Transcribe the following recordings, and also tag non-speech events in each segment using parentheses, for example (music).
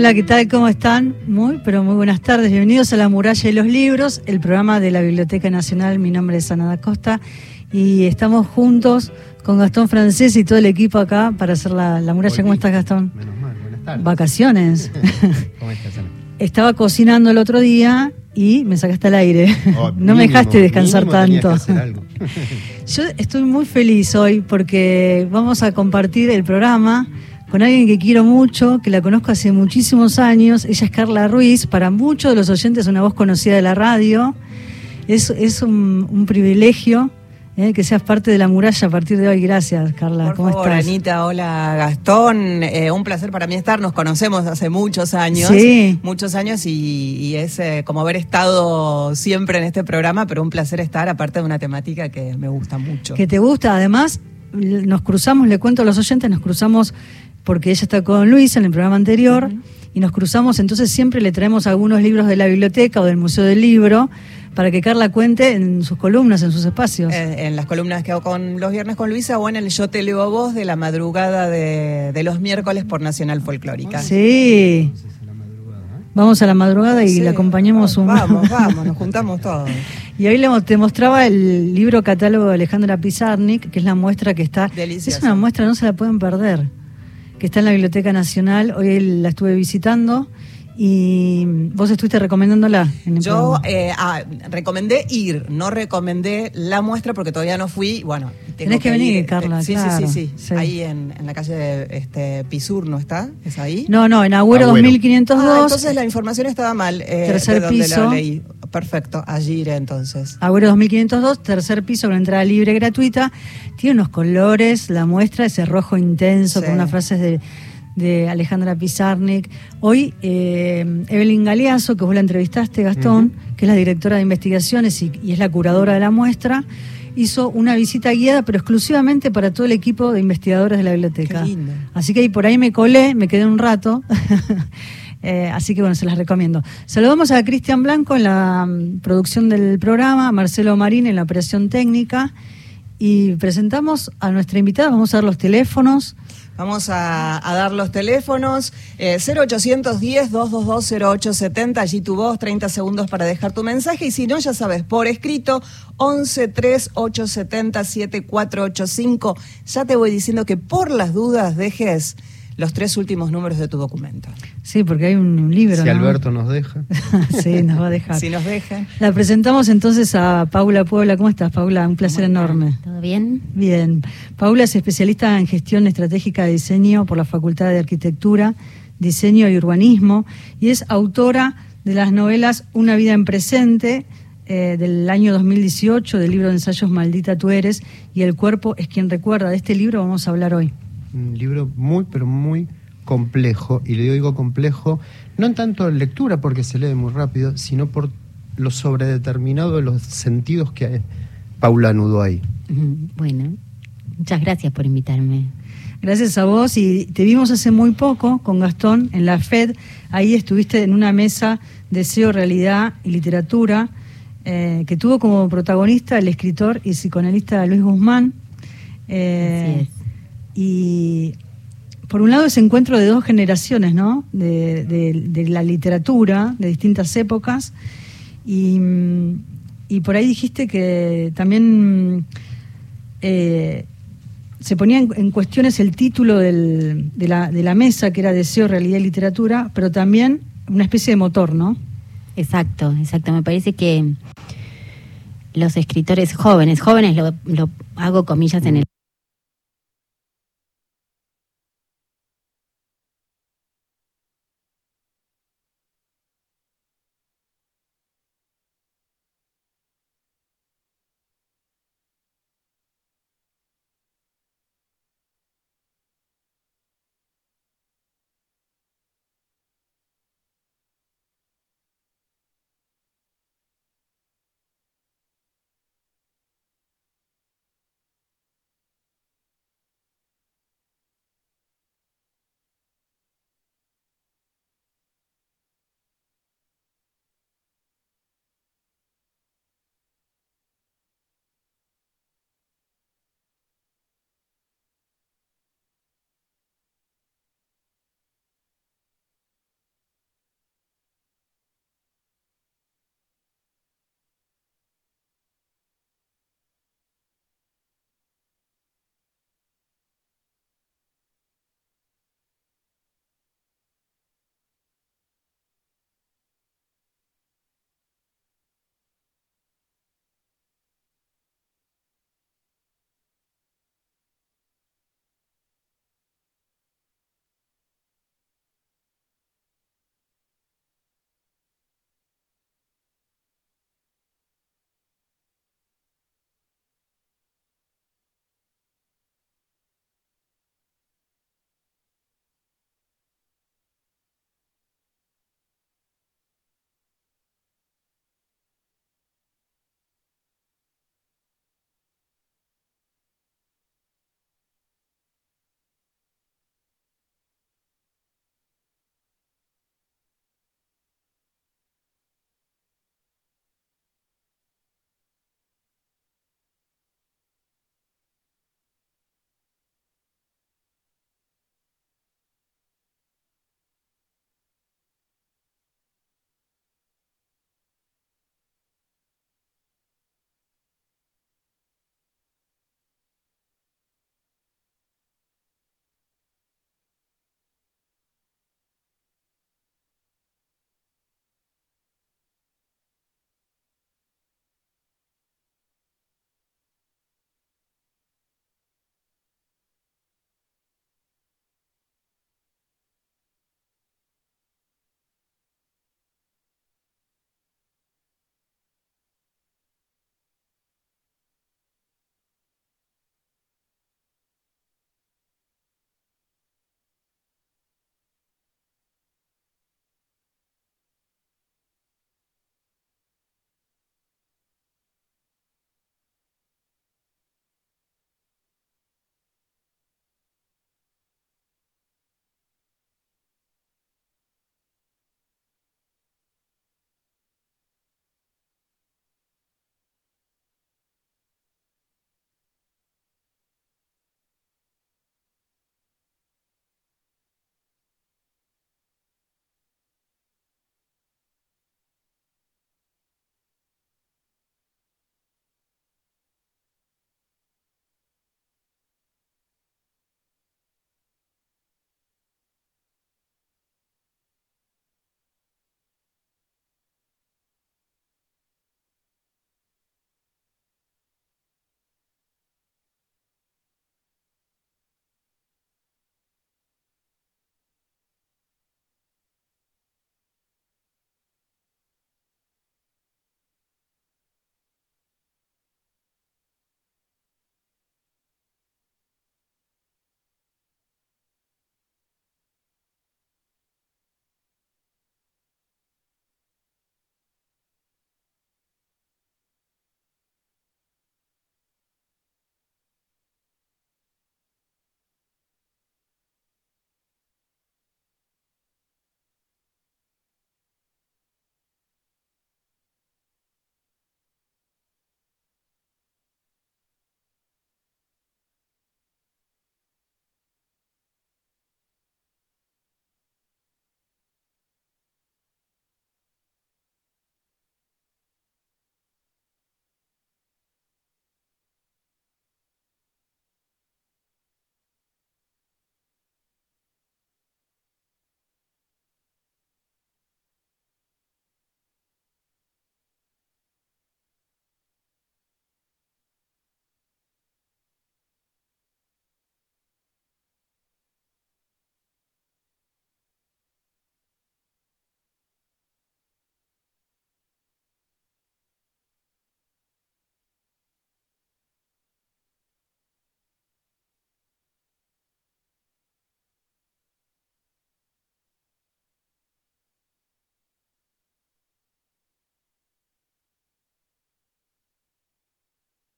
Hola, ¿qué tal? ¿Cómo están? Muy, pero muy buenas tardes. Bienvenidos a La Muralla de los Libros, el programa de la Biblioteca Nacional. Mi nombre es Ana da Costa y estamos juntos con Gastón Francés y todo el equipo acá para hacer la, muralla. ¿Cómo estás, Gastón? Menos mal, buenas tardes. Vacaciones. (laughs) (laughs) ¿Cómo estás, Ana? Estaba cocinando el otro día y me sacaste al aire. Oh, (laughs) no me dejaste descansar tanto. Yo estoy muy feliz hoy porque vamos a compartir el programa con alguien que quiero mucho, que la conozco hace muchísimos años. Ella es Carla Ruiz, para muchos de los oyentes una voz conocida de la radio. Es, es un, un privilegio eh, que seas parte de la muralla a partir de hoy. Gracias, Carla. Por ¿Cómo favor, estás? Anita, hola Gastón. Eh, un placer para mí estar. Nos conocemos hace muchos años. Sí. Muchos años y, y es eh, como haber estado siempre en este programa, pero un placer estar, aparte de una temática que me gusta mucho. que te gusta. Además, nos cruzamos, le cuento a los oyentes, nos cruzamos porque ella está con Luis en el programa anterior y nos cruzamos, entonces siempre le traemos algunos libros de la biblioteca o del Museo del Libro para que Carla cuente en sus columnas, en sus espacios. Eh, en las columnas que hago con los viernes con Luisa o en el Yo te leo a vos de la madrugada de, de los miércoles por Nacional Folclórica. sí, la vamos a la madrugada y Sí, le acompañamos un... Vamos, vamos, nos (laughs) juntamos todos. Y hoy le, te mostraba el libro catálogo de Alejandra Pizarnik, que es la muestra que está... Delicioso. Es una muestra, no se la pueden perder, que está en la Biblioteca Nacional. Hoy la estuve visitando y vos estuviste recomendándola. En el Yo eh, ah, recomendé ir, no recomendé la muestra porque todavía no fui. Bueno, tengo Tenés que venir, ir. Carla, Sí, claro, sí, sí, sí, sí. Ahí en, en la calle de, este, Pisur, ¿no está? ¿Es ahí? No, no, en Agüero, Agüero. 2502. Ah, entonces la información estaba mal. eh, Tercer de donde la piso. leí. Perfecto, allí iré entonces. Agüero 2502, tercer piso con entrada libre gratuita. Tiene unos colores, la muestra, ese rojo intenso Sí. con unas frases de, de Alejandra Pizarnik. Hoy, eh, Evelyn Galeazo, que vos la entrevistaste, Gastón, que es la directora de investigaciones y, y es la curadora de la muestra, hizo una visita guiada, pero exclusivamente para todo el equipo de investigadores de la biblioteca. Qué lindo. Así que ahí por ahí me colé, me quedé un rato. (laughs) Eh, así que bueno, se las recomiendo. Saludamos a Cristian Blanco en la mm, producción del programa, Marcelo Marín en la operación técnica y presentamos a nuestra invitada. Vamos a dar los teléfonos. Vamos a, a dar los teléfonos. Eh, 0810-222-0870. Allí tu voz, 30 segundos para dejar tu mensaje. Y si no, ya sabes, por escrito, 1138707485. Ya te voy diciendo que por las dudas dejes los tres últimos números de tu documento. Sí, porque hay un libro. Si ¿no? Alberto nos deja. (laughs) sí, nos va a dejar. Si nos dejan. La presentamos entonces a Paula Puebla. ¿Cómo estás, Paula? Un placer enorme. ¿Todo bien? Bien. Paula es especialista en gestión estratégica de diseño por la Facultad de Arquitectura, Diseño y Urbanismo y es autora de las novelas Una vida en presente eh, del año 2018 del libro de ensayos Maldita tú eres y El cuerpo es quien recuerda. De este libro vamos a hablar hoy. Un libro muy, pero muy complejo. Y le digo complejo, no en tanto en lectura, porque se lee muy rápido, sino por lo sobredeterminado de los sentidos que Paula anudó ahí. (laughs) Bueno, muchas gracias por invitarme. Gracias a vos y te vimos hace muy poco con Gastón en la FED. Ahí estuviste en una mesa Deseo, Realidad y Literatura eh, que tuvo como protagonista el escritor y psicoanalista Luis Guzmán. Eh, Así es. Y por un lado ese encuentro de dos generaciones, ¿no? De, la literatura de distintas épocas. Y, por ahí dijiste que también eh, se ponía en, cuestiones el título de, la, mesa, que era Deseo, Realidad y Literatura, pero también una especie de motor, ¿no? Exacto, exacto. Me parece que los escritores jóvenes, jóvenes lo hago comillas en el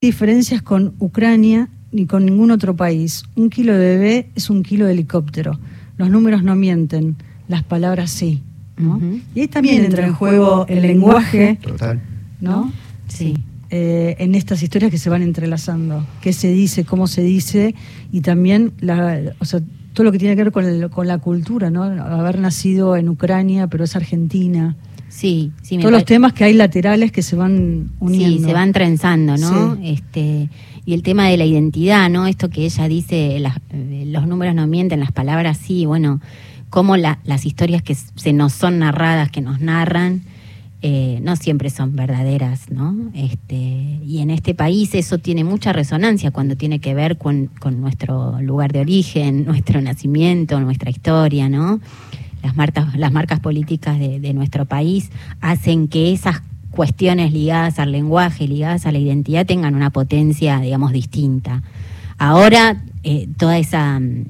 diferencias con Ucrania ni con ningún otro país. Un kilo de bebé es un kilo de helicóptero. Los números no mienten, las palabras sí. ¿no? Y ahí también entra en juego el lenguaje, Total. ¿no? Sí. Eh, en estas historias que se van entrelazando. ¿Qué se dice, cómo se dice? Y también la, o sea, todo lo que tiene que ver con, el- con la cultura, ¿no? Haber nacido en Ucrania, pero es argentina. Sí, sí, me Todos los temas que hay laterales que se van uniendo. Sí, se van trenzando, ¿no? Sí. Este, y el tema de la identidad, ¿no? Esto que ella dice, las- eh, los números no mienten, las palabras sí, bueno, cómo la- las historias que se nos son narradas, que nos narran, eh, no siempre son verdaderas, ¿no? Este, y en este país eso tiene mucha resonancia cuando tiene que ver con, con nuestro lugar de origen, (laughs) nuestro nacimiento, nuestra historia, ¿no? Las marcas, las marcas políticas de, nuestro país hacen que esas cuestiones ligadas al lenguaje, ligadas a la identidad, tengan una potencia, digamos, distinta. Ahora eh, toda esa mm,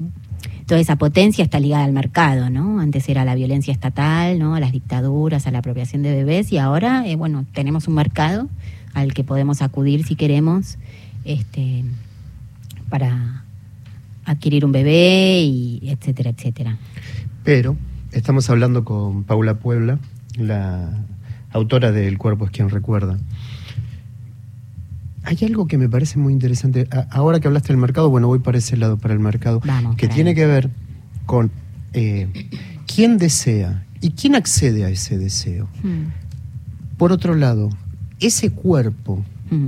toda esa potencia está ligada al mercado, ¿no? Antes era la violencia estatal, ¿no? A las dictaduras, a la apropiación de bebés y ahora, eh, bueno, tenemos un mercado al que podemos acudir si queremos, este, para adquirir un bebé y etcétera, etcétera. Pero estamos hablando con Paula Puebla, la autora de El cuerpo es quien recuerda. Hay algo que me parece muy interesante. Ahora que hablaste del mercado, bueno, voy para ese lado, para el mercado, Vamos, que tiene ahí. que ver con eh, quién desea y quién accede a ese deseo. Mm, Por otro lado, ese cuerpo mm.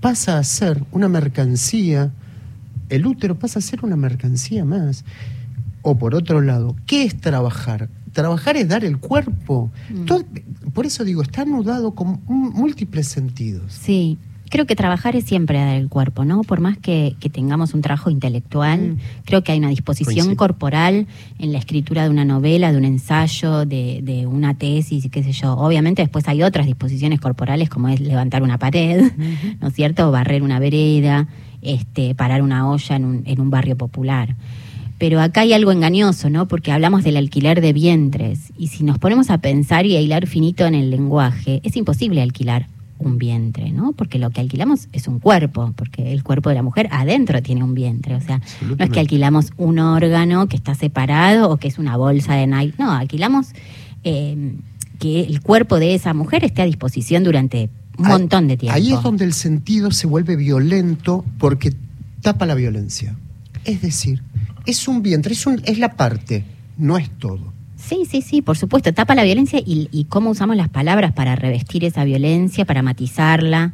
pasa a ser una mercancía, el útero pasa a ser una mercancía más. O por otro lado, ¿qué es trabajar? Trabajar es dar el cuerpo. Mm. Todo- por eso digo, está anudado con múltiples sentidos. Sí, creo que trabajar es siempre dar el cuerpo, ¿no? Por más que, que tengamos un trabajo intelectual, Mm. creo que hay una disposición corporal en la escritura de una novela, de un ensayo, de, de una tesis, qué sé yo. Obviamente después hay otras disposiciones corporales como es levantar una pared, (laughs) ¿no es cierto? O barrer una vereda, este, parar una olla en un, en un barrio popular. Pero acá hay algo engañoso, ¿no? Porque hablamos del alquiler de vientres. Y si nos ponemos a pensar y a hilar finito en el lenguaje, es imposible alquilar un vientre, ¿no? Porque lo que alquilamos es un cuerpo, porque el cuerpo de la mujer adentro tiene un vientre. O sea, no es que alquilamos un órgano que está separado o que es una bolsa de Nike. No, alquilamos eh, que el cuerpo de esa mujer esté a disposición durante un Ahí- montón de tiempo. Ahí es donde el sentido se vuelve violento porque tapa la violencia. Es decir, es un vientre, es, un- es la parte, no es todo. Sí, sí, sí, por supuesto. Tapa la violencia y, y cómo usamos las palabras para revestir esa violencia, para matizarla.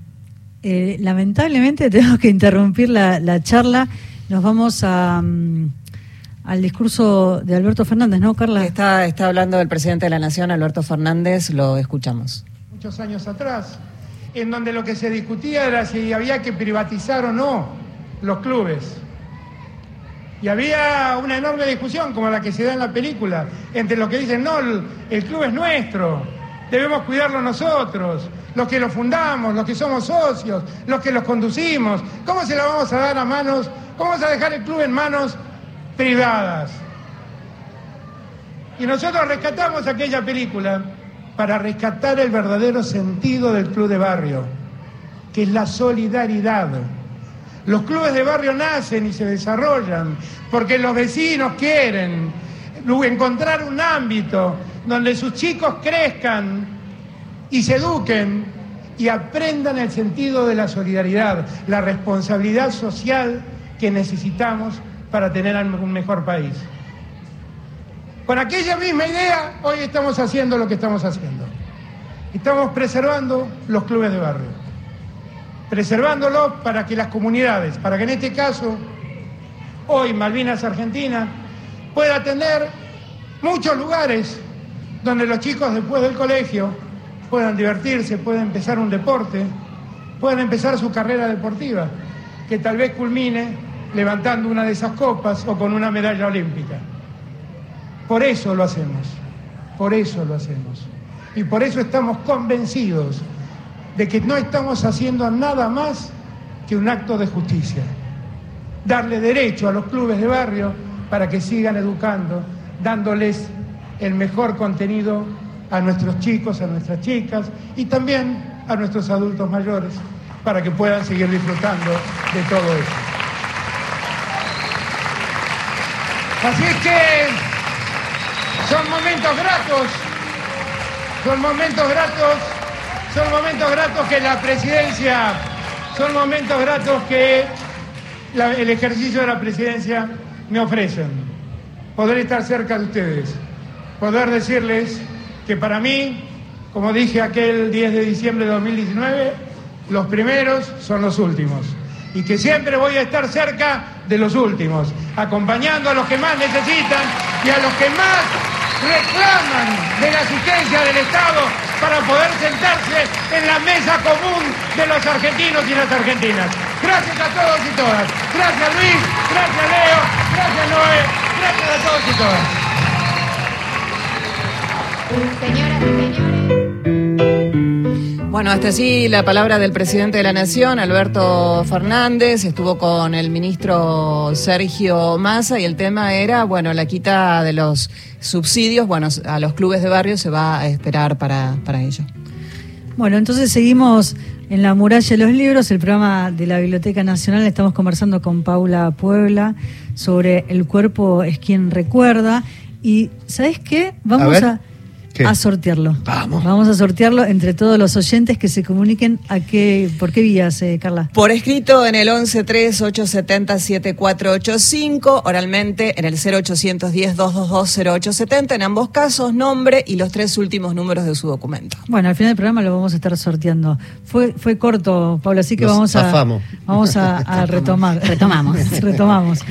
Eh, lamentablemente (laughs) tenemos que interrumpir la, la charla. Nos vamos a, mm, al discurso de Alberto Fernández, ¿no, Carla? Está, está hablando el presidente de la Nación, Alberto Fernández, lo escuchamos. muchos años atrás, en donde lo que se discutía era si había que privatizar o no los clubes. Y había una enorme discusión, como la que se da en la película, entre los que dicen, no, el, club es nuestro, debemos cuidarlo nosotros, los que lo fundamos, los que somos socios, los que los conducimos. ¿Cómo se la vamos a dar a manos, cómo vamos a dejar el club en manos privadas? Y nosotros rescatamos aquella película para rescatar el verdadero sentido del club de barrio, que es la solidaridad. Los clubes de barrio nacen y se desarrollan porque los vecinos quieren encontrar un ámbito donde sus chicos crezcan y se eduquen y aprendan el sentido de la solidaridad, la responsabilidad social que necesitamos para tener un mejor país. Con aquella misma idea, hoy estamos haciendo lo que estamos haciendo. Estamos preservando los clubes de barrio. Preservándolos para que las comunidades, para que en este caso, hoy Malvinas Argentina, pueda tener muchos lugares donde los chicos después del colegio puedan divertirse, puedan empezar un deporte, puedan empezar su carrera deportiva, que tal vez culmine levantando una de esas copas o con una medalla olímpica. Por eso lo hacemos, por eso lo hacemos. Y por eso estamos convencidos de que no estamos haciendo nada más que un acto de justicia. Darle derecho a los clubes de barrio para que sigan educando, dándoles el mejor contenido a nuestros chicos, a nuestras chicas y también a nuestros adultos mayores para que puedan seguir disfrutando de todo esto. Así es que son momentos gratos, son momentos gratos, son momentos gratos que la presidencia, son momentos gratos que el ejercicio de la presidencia me ofrecen. Poder estar cerca de ustedes, poder decirles que para mí, como dije aquel 10 de diciembre de 2019, los primeros son los últimos. Y que siempre voy a estar cerca de los últimos, acompañando a los que más necesitan y a los que más reclaman de la asistencia del Estado para poder sentarse en la mesa común de los argentinos y las argentinas. Gracias a todos y todas. Gracias Luis, gracias Leo, gracias Noé, gracias a todos y todas. Señoras señores. Bueno, hasta así la palabra del presidente de la Nación, Alberto Fernández, estuvo con el ministro Sergio Massa y el tema era, bueno, la quita de los subsidios, bueno, a los clubes de barrio se va a esperar para, para ello. Bueno, entonces seguimos en la muralla de los libros, el programa de la Biblioteca Nacional. Estamos conversando con Paula Puebla sobre El cuerpo es quien recuerda. Y, ¿sabes qué? Vamos a, a, sortearlo. Vamos. Vamos a sortearlo entre todos los oyentes que se comuniquen a qué, por qué vías, eh, Carla. Por escrito en el 113-870-7485, oralmente en el 0810-222-0870, en ambos casos, nombre y los tres últimos números de su documento. Bueno, al final del programa lo vamos a estar sorteando. Fue, fue corto, Paula, así que vamos a, vamos a, a (laughs) retomar. Retomamos. (laughs) Retomamos. (laughs)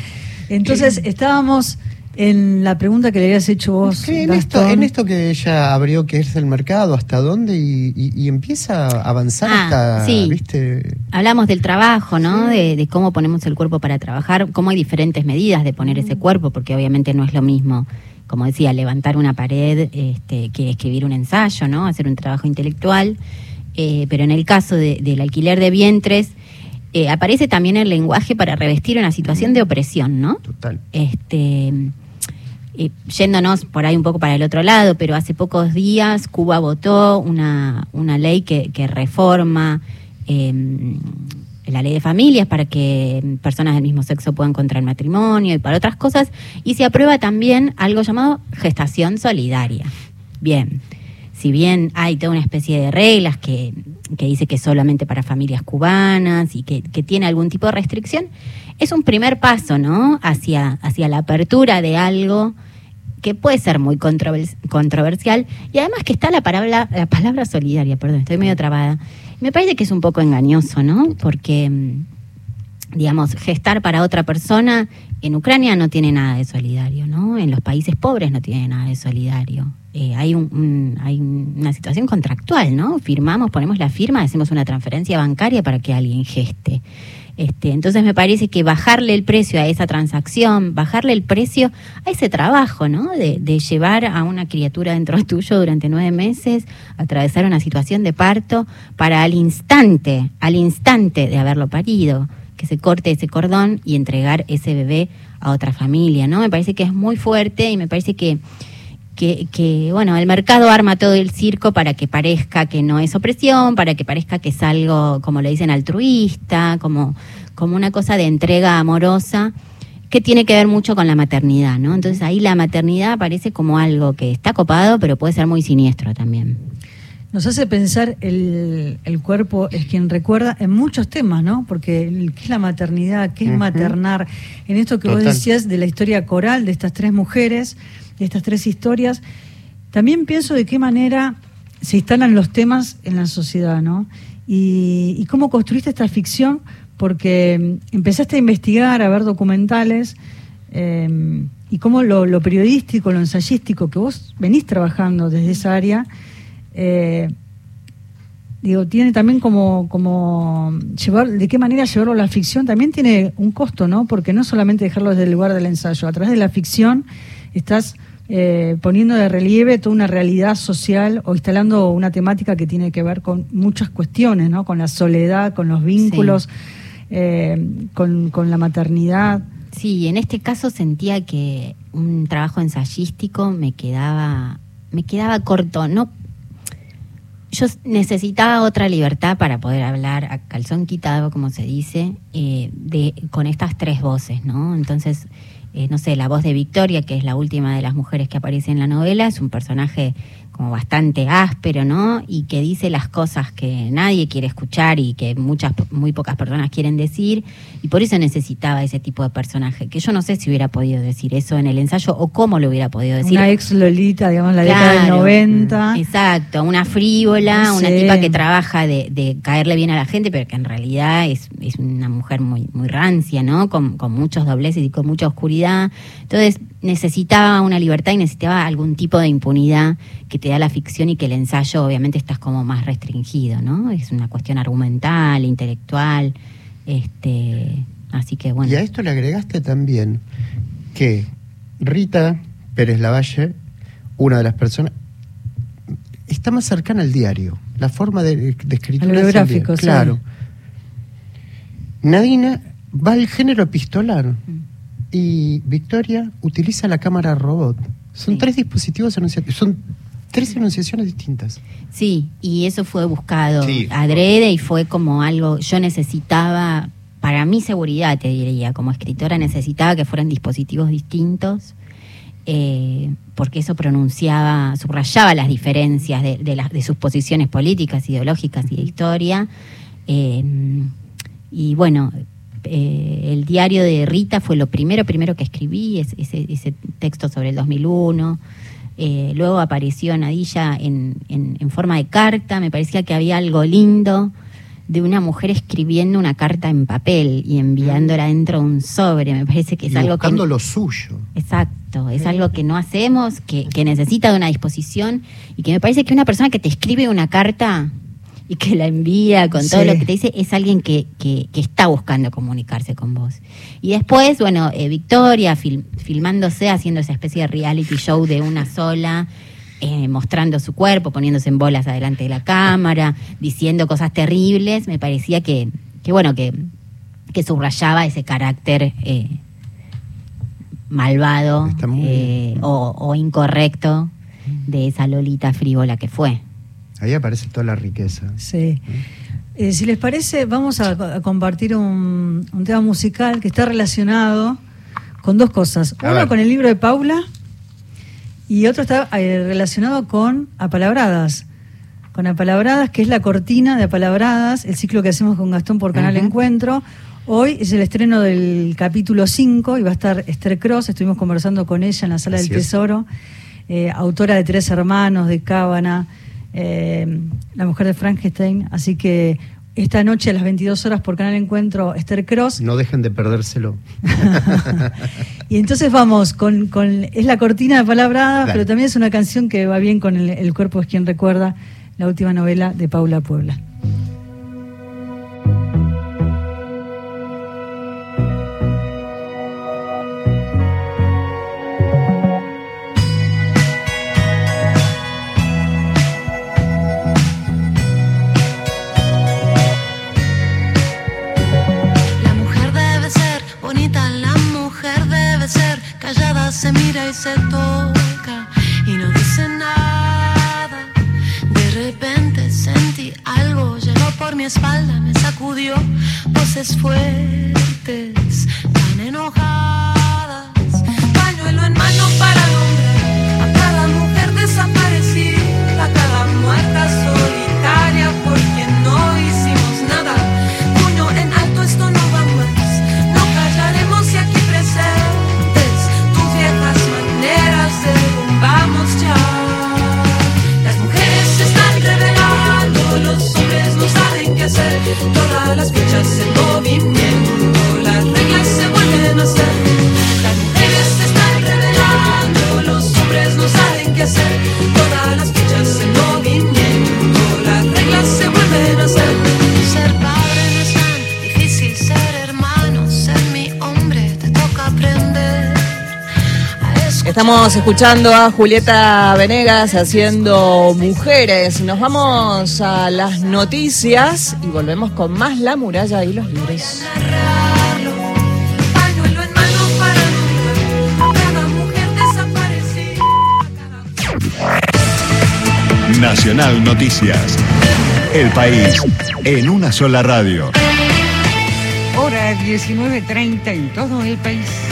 Entonces, estábamos en la pregunta que le habías hecho vos. en, esto, en esto que ella abrió, que es el mercado, ¿hasta dónde? Y, empieza a avanzar ah, hasta, sí. ¿viste? Hablamos del trabajo, ¿no? De, cómo ponemos el cuerpo para trabajar, cómo hay diferentes medidas de poner ese cuerpo, porque obviamente no es lo mismo, como decía, levantar una pared este, que escribir un ensayo, ¿no? Hacer un trabajo intelectual. Eh, pero en el caso del alquiler de vientres, eh, aparece también el lenguaje para revestir una situación de opresión, ¿no? Total. Este yéndonos por ahí un poco para el otro lado, pero hace pocos días Cuba votó una, una ley que, que reforma em, la ley de familias para que personas del mismo sexo puedan contraer matrimonio y para otras cosas, y se aprueba también algo llamado gestación solidaria. Bien, si bien hay toda una especie de reglas que, que dice que solamente para familias cubanas y que, que tiene algún tipo de restricción, es un primer paso, ¿no? Hacia, hacia la apertura de algo que puede ser muy controversial y además que está la palabra, la palabra solidaria, perdón, estoy medio trabada. Me parece que es un poco engañoso, ¿no? Porque, mm, digamos, gestar para otra persona en Ucrania no tiene nada de solidario, ¿no? En los países pobres no tiene nada de solidario. Eh, hay, un, hay una situación contractual, ¿no? Firmamos, ponemos la firma, hacemos una transferencia bancaria para que alguien geste. Este, entonces me parece que bajarle el precio a esa transacción, bajarle el precio a ese trabajo, ¿no? De, llevar a una criatura dentro (laughs) tuyo durante nueve meses, atravesar una situación de parto, para al instante, al instante de haberlo parido, que se corte ese cordón y entregar ese bebé a otra familia, ¿no? Me parece que es muy fuerte y me parece que que, bueno, el mercado arma todo el circo para que parezca que no es opresión, para que parezca que es algo, como le dicen, altruista, como, como una cosa de entrega amorosa, que tiene que ver mucho con la maternidad, ¿no? Entonces ahí la maternidad aparece como algo que está copado, pero puede ser muy siniestro también. Nos hace pensar el, el cuerpo es quien recuerda en muchos temas, ¿no? Porque ¿qué es la maternidad? ¿Qué es maternar? En esto que vos decías de la historia coral de estas tres mujeres, de estas tres historias, también pienso de qué manera se instalan los temas en la sociedad, ¿no? Y, cómo construiste esta ficción, porque mm, empezaste a investigar, a ver documentales, em, y cómo lo, periodístico, lo ensayístico, que vos venís trabajando desde esa área, eh, digo, tiene también como, como llevar, de qué manera llevarlo a la ficción, también tiene un costo, ¿no? Porque no solamente dejarlo desde el lugar del ensayo, a través de la ficción estás eh, poniendo de relieve toda una realidad social o instalando una temática que tiene que ver con muchas cuestiones, ¿no? Con la soledad, con los vínculos, eh, con, la maternidad. Sí, en este caso sentía que un trabajo ensayístico me quedaba, me quedaba corto, no yo necesitaba otra libertad para poder hablar a calzón quitado, como se dice, eh, de, con estas tres voces, ¿no? Entonces, eh, no sé, la voz de Victoria, que es la última de las mujeres que aparece en la novela, es un personaje como bastante áspero, ¿no? Y que dice las cosas que nadie quiere escuchar y que muchas, muy pocas personas quieren decir, y por eso necesitaba ese tipo de personaje, que yo no sé si hubiera podido decir eso en el ensayo o cómo lo hubiera podido decir. Una ex Lolita, digamos, la década del 90. Exacto, una frívola, una tipa que trabaja de, de, caerle bien a la gente, pero que en realidad es, es una mujer muy, muy rancia, ¿no? Con, con muchos dobleces y con mucha oscuridad. Entonces, necesitaba una libertad y necesitaba algún tipo de impunidad que te da la ficción y que el ensayo obviamente estás como más restringido, ¿no? Es una cuestión argumental, intelectual, este, así que bueno. Y a esto le agregaste también que Rita Pérez Lavalle, una de las personas, está más cercana al diario, la forma de, escritura. Al gráfico, claro. Nadina va al género epistolar. Mm y Victoria utiliza la cámara robot. Son tres dispositivos anunciados, son tres enunciaciones distintas. Sí, y eso fue buscado adrede y fue como algo, yo necesitaba, para mi seguridad te diría, como escritora necesitaba que fueran dispositivos distintos. Eh, porque eso pronunciaba, subrayaba las diferencias de, de, sus posiciones políticas, ideológicas y de historia. Eh, y bueno, eh, el diario de Rita fue lo primero, primero que escribí, ese, texto sobre el 2001. Eh, luego apareció Nadilla en, en, forma de carta, me parecía que había algo lindo de una mujer escribiendo una carta en papel y enviándola dentro de un sobre. Me parece que es algo que. lo suyo. Exacto, es algo que no hacemos, que, que necesita de una disposición y que me parece que una persona que te escribe una carta y que la envía con todo lo que te dice, es alguien que, que, está buscando comunicarse con vos. Y después, bueno, eh, Victoria filmándose, haciendo esa especie de reality show de una sola, eh, mostrando su cuerpo, poniéndose en bolas adelante de la cámara, diciendo cosas terribles, me parecía que, que bueno, que, que subrayaba ese carácter eh, malvado o, o incorrecto de esa Lolita frívola que fue. Ahí aparece toda la riqueza. Sí. Eh, si les parece, vamos a, compartir un, tema musical que está relacionado con dos cosas. Uno con el libro de Paula y otro está eh, relacionado con Apalabradas. Con Apalabradas, que es la cortina de Apalabradas, el ciclo que hacemos con Gastón por Canal Encuentro. Hoy es el estreno del capítulo 5 y va a estar Esther Cross. Estuvimos conversando con ella en la Sala del Tesoro, eh, autora de Tres Hermanos, de Cábana eh, La mujer de Frankenstein. Así que esta noche a las 22 horas por Canal Encuentro Esther Cross. No dejen de perdérselo. (laughs) y entonces vamos con, es la cortina de palabradas, pero también es una canción que va bien con el cuerpo es quien recuerda la última novela de Paula Puebla. Se toca y no dice nada. De repente sentí algo, llegó por mi espalda, me sacudió voces fuertes, tan enojadas. Pañuelo en mano Todas las fichas Estamos escuchando a Julieta Venegas haciendo Mujeres. Nos vamos a las noticias y volvemos con más La Muralla y los Libres. Nacional Noticias. El país en una sola radio. Hora 19.30 en todo el país.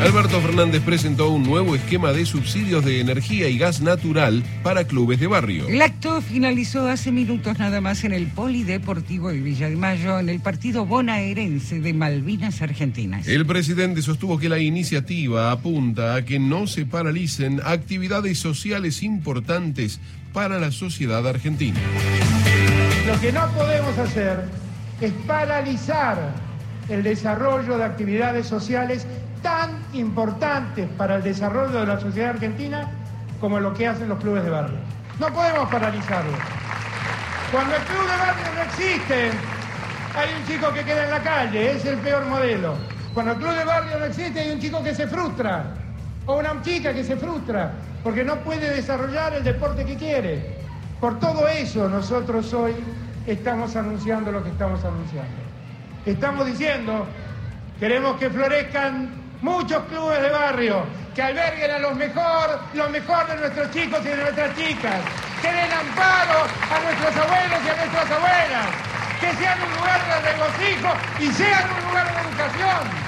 Alberto Fernández presentó un nuevo esquema de subsidios de energía y gas natural para clubes de barrio. El acto finalizó hace minutos nada más en el Polideportivo de Villa de Mayo, en el partido bonaerense de Malvinas Argentinas. El presidente sostuvo que la iniciativa apunta a que no se paralicen actividades sociales importantes para la sociedad argentina. Lo que no podemos hacer es paralizar el desarrollo de actividades sociales tan importantes para el desarrollo de la sociedad argentina como lo que hacen los clubes de barrio. No podemos paralizarlo. Cuando el club de barrio no existe, hay un chico que queda en la calle, es el peor modelo. Cuando el club de barrio no existe, hay un chico que se frustra, o una chica que se frustra, porque no puede desarrollar el deporte que quiere. Por todo eso nosotros hoy estamos anunciando lo que estamos anunciando. Estamos diciendo, queremos que florezcan muchos clubes de barrio que alberguen a los mejor, lo mejor de nuestros chicos y de nuestras chicas, que den amparo a nuestros abuelos y a nuestras abuelas, que sean un lugar de regocijo y sean un lugar de educación.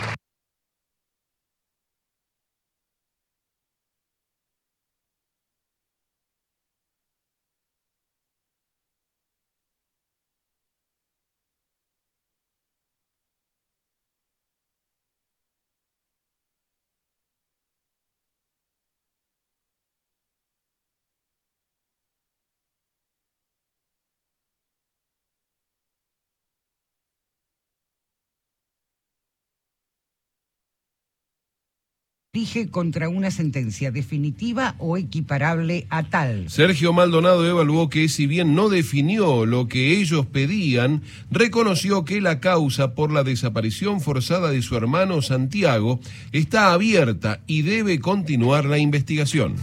Dije contra una sentencia definitiva o equiparable a tal. Sergio Maldonado evaluó que si bien no definió lo que ellos pedían, reconoció que la causa por la desaparición forzada de su hermano Santiago está abierta y debe continuar la investigación.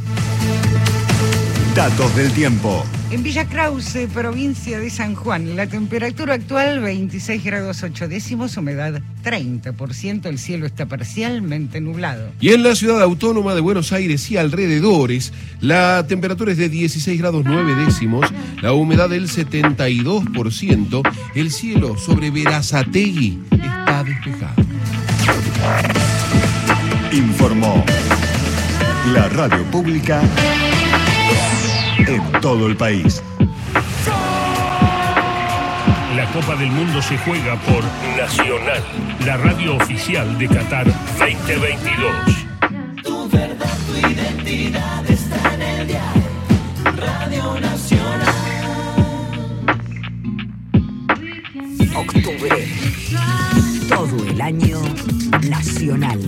Datos del tiempo. En Villa Krause, provincia de San Juan, la temperatura actual 26 grados 8 décimos, humedad 30%, el cielo está parcialmente nublado. Y en la ciudad autónoma de Buenos Aires y alrededores, la temperatura es de 16 grados 9 décimos, la humedad del 72%, el cielo sobre Verazategui está despejado. Informó la radio pública en todo el país. La Copa del Mundo se juega por Nacional, la radio oficial de Qatar 2022. Tu verdad, tu identidad está en el diario Radio Nacional. Octubre. Todo el año nacional.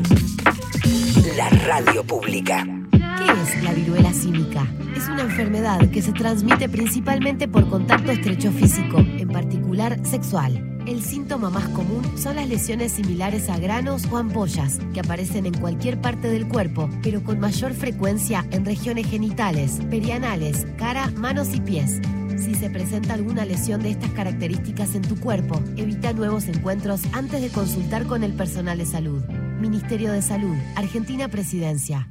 La radio pública. ¿Qué es la viruela símica? Es una enfermedad que se transmite principalmente por contacto estrecho físico, en particular sexual. El síntoma más común son las lesiones similares a granos o ampollas, que aparecen en cualquier parte del cuerpo, pero con mayor frecuencia en regiones genitales, perianales, cara, manos y pies. Si se presenta alguna lesión de estas características en tu cuerpo, evita nuevos encuentros antes de consultar con el personal de salud. Ministerio de Salud, Argentina Presidencia.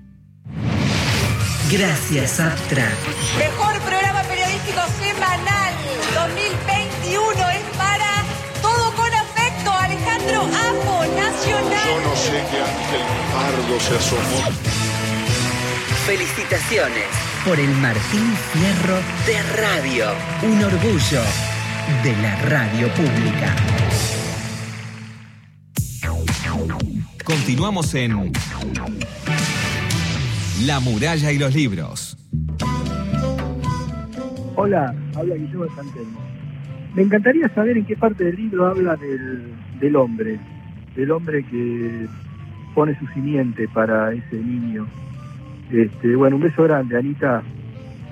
Gracias, Aptra. Mejor programa periodístico semanal 2021 es para Todo con Afecto, Alejandro Apo, Nacional. Yo no sé que Ángel Pardo se asomó. Felicitaciones por el Martín Fierro de Radio. Un orgullo de la radio pública. Continuamos en La muralla y los libros. Hola, habla Guillermo de Santelmo. Me encantaría saber en qué parte del libro habla del, del hombre, del hombre que pone su simiente para ese niño. Este, bueno, un beso grande, Anita.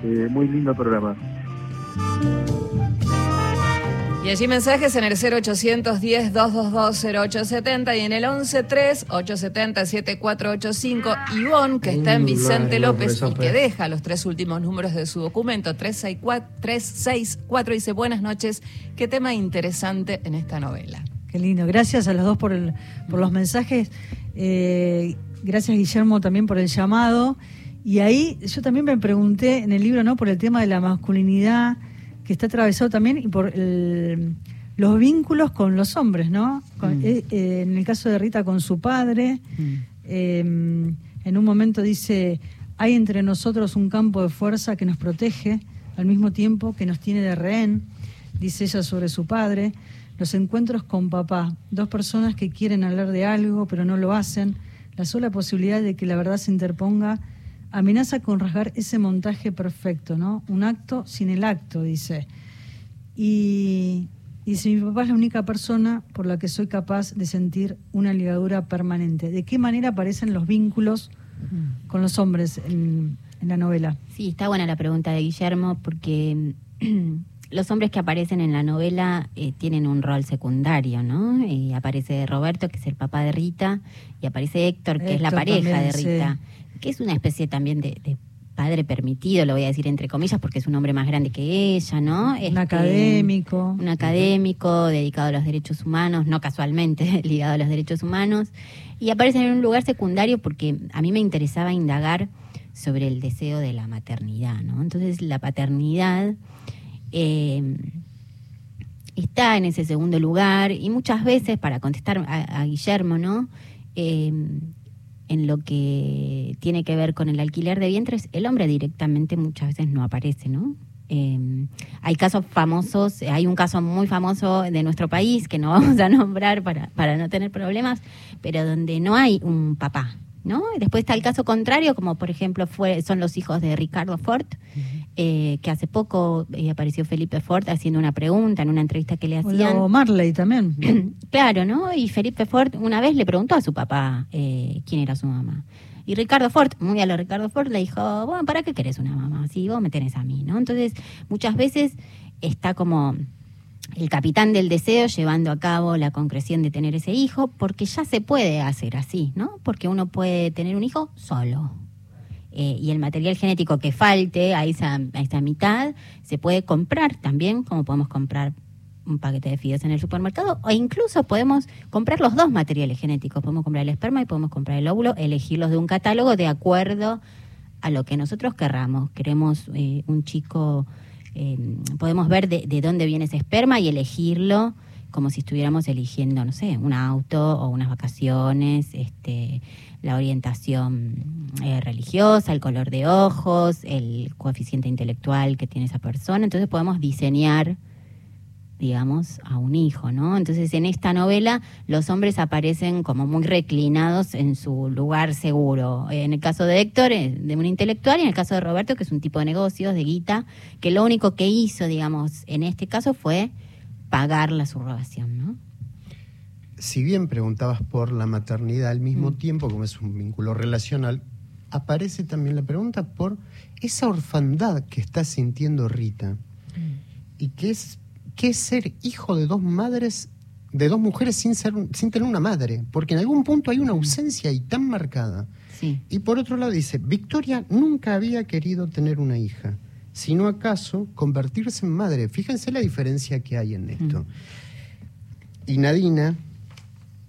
Eh, muy lindo programa. Y allí mensajes en el 0810-222-0870 y en el 11-3-870-7485. Ivonne, que está en Vicente López y que deja los tres últimos números de su documento, 364, 364, dice buenas noches. Qué tema interesante en esta novela. Qué lindo. Gracias a los dos por, el- por los mensajes. Eh, gracias, Guillermo, también por el llamado. Y ahí yo también me pregunté en el libro, ¿no? Por el tema de la masculinidad, que está atravesado también, y por el- los vínculos con los hombres, ¿no? Con- Mm. eh, eh, en el caso de Rita con su padre, eh, en un momento dice, hay entre nosotros un campo de fuerza que nos protege, al mismo tiempo que nos tiene de rehén, dice ella sobre su padre, los encuentros con papá, dos personas que quieren hablar de algo pero no lo hacen, la sola posibilidad de que la verdad se interponga amenaza con rasgar ese montaje perfecto, ¿no? Un acto sin el acto, dice. Y, dice, mi papá es la única persona por la que soy capaz de sentir una ligadura permanente. ¿De qué manera aparecen los vínculos con los hombres en, en la novela? Sí, está buena la pregunta de Guillermo porque (clears throat) los hombres que aparecen en la novela eh, tienen un rol secundario, ¿no? Y aparece Roberto, que es el papá de Rita, y aparece Héctor, que es la pareja también, de Rita, sí. Que es una especie también de, de padre permitido, lo voy a decir entre comillas, porque es un hombre más grande que ella, ¿no? Un Este, académico. un académico dedicado a los derechos humanos, no casualmente (laughs) ligado a los derechos humanos, y aparecen en un lugar secundario porque a mí me interesaba indagar sobre el deseo de la maternidad, ¿no? Entonces la paternidad eh, está en ese segundo lugar y muchas veces, para contestar a, a Guillermo, ¿no? Eh, en lo que tiene que ver con el alquiler de vientres, el hombre directamente muchas veces no aparece, ¿no? Eh, hay casos famosos, hay un caso muy famoso de nuestro país que no (laughs) vamos a nombrar para, para no tener problemas, pero donde no hay un papá, ¿no? Después está el caso contrario, como por ejemplo fue, son los hijos de Ricardo Ford, eh, que hace poco eh, apareció Felipe Ford haciendo una pregunta en una entrevista que le hacían. O Marley también. (clears throat) Claro, ¿no? Y Felipe Ford una vez le preguntó a su papá eh, quién era su mamá. Y Ricardo Ford, muy a lo Ricardo Ford, le dijo, bueno, ¿para qué querés una mamá? Si vos me tenés a mí, ¿no? Entonces, muchas veces está como el capitán del deseo llevando a cabo la concreción de tener ese hijo, porque ya se puede hacer así, ¿no? Porque uno puede tener un hijo solo. Eh, y el material genético que falte a esa, a mitad se puede comprar también, como podemos comprar un paquete de fideos en el supermercado, o incluso podemos comprar los dos materiales genéticos. Podemos comprar el esperma y podemos comprar el óvulo, elegirlos de un catálogo de acuerdo a lo que nosotros querramos. Queremos eh, un chico, eh, podemos ver de, de dónde viene ese esperma y elegirlo como si estuviéramos eligiendo, no sé, un auto o unas vacaciones, este, la orientación eh, religiosa, el color de ojos, el coeficiente intelectual que tiene esa persona. Entonces podemos diseñar digamos, a un hijo, ¿no? Entonces, en esta novela, los hombres aparecen como muy reclinados en su lugar seguro. En el caso de Héctor, eh, de un intelectual, y en el caso de Roberto, que es un tipo de negocios, de guita, que lo único que hizo, digamos, en este caso fue pagar la subrogación, ¿no? Si bien preguntabas por la maternidad al mismo Mm. tiempo, como es un vínculo relacional, aparece también la pregunta por esa orfandad que está sintiendo Rita y que es qué es ser hijo de dos madres, de dos mujeres sin ser sin tener una madre, porque en algún punto hay una ausencia y tan marcada. Sí. Y por otro lado dice, Victoria nunca había querido tener una hija, sino acaso convertirse en madre. Fíjense la diferencia que hay en esto. Y Nadina,